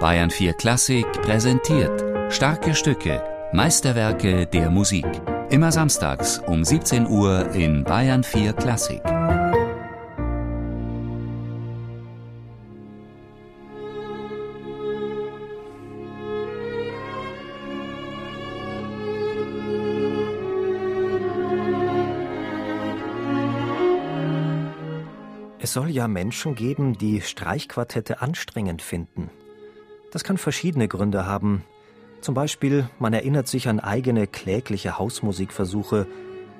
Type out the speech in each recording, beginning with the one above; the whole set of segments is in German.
Bayern 4 Klassik präsentiert starke Stücke, Meisterwerke der Musik. Immer samstags um 17 Uhr in Bayern 4 Klassik. Es soll ja Menschen geben, die Streichquartette anstrengend finden. Das kann verschiedene Gründe haben. Zum Beispiel, man erinnert sich an eigene klägliche Hausmusikversuche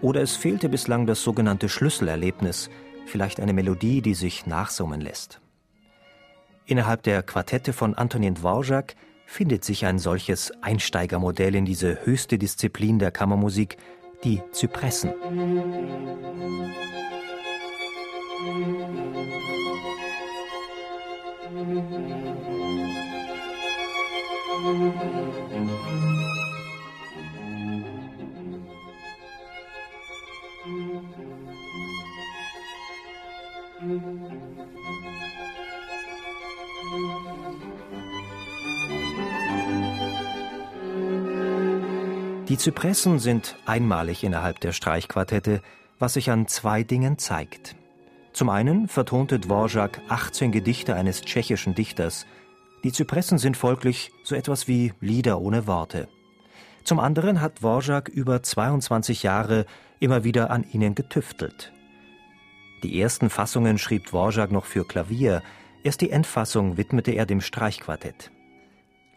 oder es fehlte bislang das sogenannte Schlüsselerlebnis, vielleicht eine Melodie, die sich nachsummen lässt. Innerhalb der Quartette von Antonin Dvorak findet sich ein solches Einsteigermodell in diese höchste Disziplin der Kammermusik, die Zypressen. Die Zypressen sind einmalig innerhalb der Streichquartette, was sich an zwei Dingen zeigt. Zum einen vertonte Dvorak 18 Gedichte eines tschechischen Dichters. Die Zypressen sind folglich so etwas wie Lieder ohne Worte. Zum anderen hat Dvorak über 22 Jahre immer wieder an ihnen getüftelt. Die ersten Fassungen schrieb Dvorak noch für Klavier, erst die Endfassung widmete er dem Streichquartett.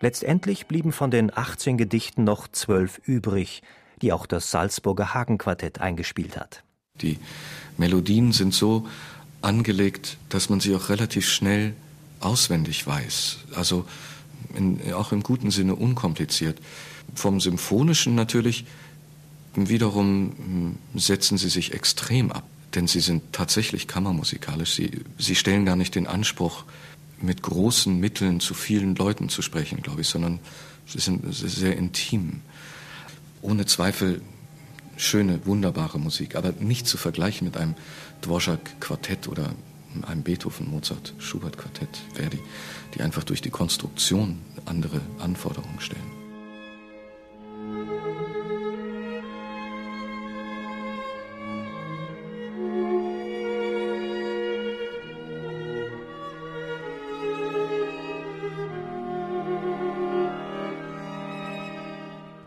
Letztendlich blieben von den 18 Gedichten noch zwölf übrig, die auch das Salzburger Hagenquartett eingespielt hat. Die Melodien sind so angelegt, dass man sie auch relativ schnell auswendig weiß. Also in, auch im guten Sinne unkompliziert. Vom Symphonischen natürlich wiederum hm, setzen sie sich extrem ab, denn sie sind tatsächlich kammermusikalisch. Sie, sie stellen gar nicht den Anspruch, mit großen Mitteln zu vielen Leuten zu sprechen, glaube ich, sondern sie sind sehr intim. Ohne Zweifel schöne, wunderbare Musik, aber nicht zu vergleichen mit einem Dvorak-Quartett oder einem Beethoven, Mozart, Schubert-Quartett, Verdi, die einfach durch die Konstruktion andere Anforderungen stellen.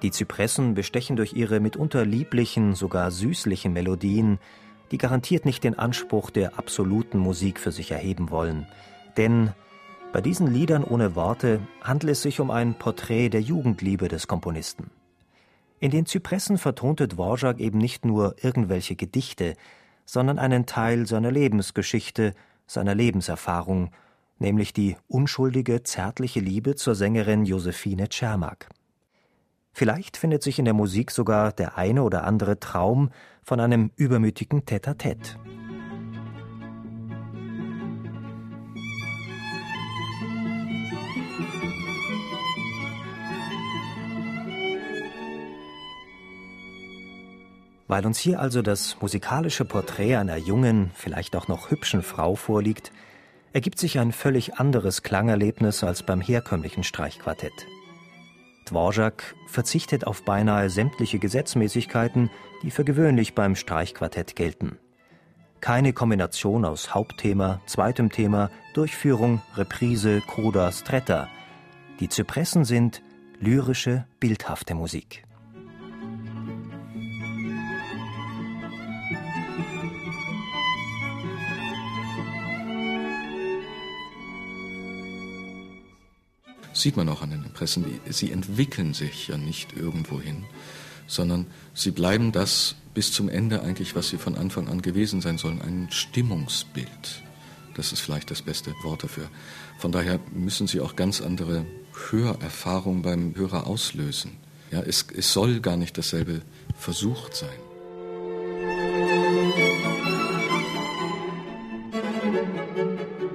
Die Zypressen bestechen durch ihre mitunter lieblichen, sogar süßlichen Melodien, die garantiert nicht den Anspruch der absoluten Musik für sich erheben wollen. Denn bei diesen Liedern ohne Worte handelt es sich um ein Porträt der Jugendliebe des Komponisten. In den Zypressen vertonte Dvorak eben nicht nur irgendwelche Gedichte, sondern einen Teil seiner Lebensgeschichte, seiner Lebenserfahrung, nämlich die unschuldige, zärtliche Liebe zur Sängerin Josephine Czermak. Vielleicht findet sich in der Musik sogar der eine oder andere Traum von einem übermütigen Tête-à-Tête. Weil uns hier also das musikalische Porträt einer jungen, vielleicht auch noch hübschen Frau vorliegt, ergibt sich ein völlig anderes Klangerlebnis als beim herkömmlichen Streichquartett. Dvorak verzichtet auf beinahe sämtliche Gesetzmäßigkeiten, die für gewöhnlich beim Streichquartett gelten. Keine Kombination aus Hauptthema, zweitem Thema, Durchführung, Reprise, Coda, Stretta. Die Zypressen sind lyrische, bildhafte Musik. sieht man auch an den Impressen, die, sie entwickeln sich ja nicht irgendwohin, sondern sie bleiben das bis zum Ende eigentlich, was sie von Anfang an gewesen sein sollen, ein Stimmungsbild. Das ist vielleicht das beste Wort dafür. Von daher müssen sie auch ganz andere Hörerfahrungen beim Hörer auslösen. Ja, es, es soll gar nicht dasselbe versucht sein. Musik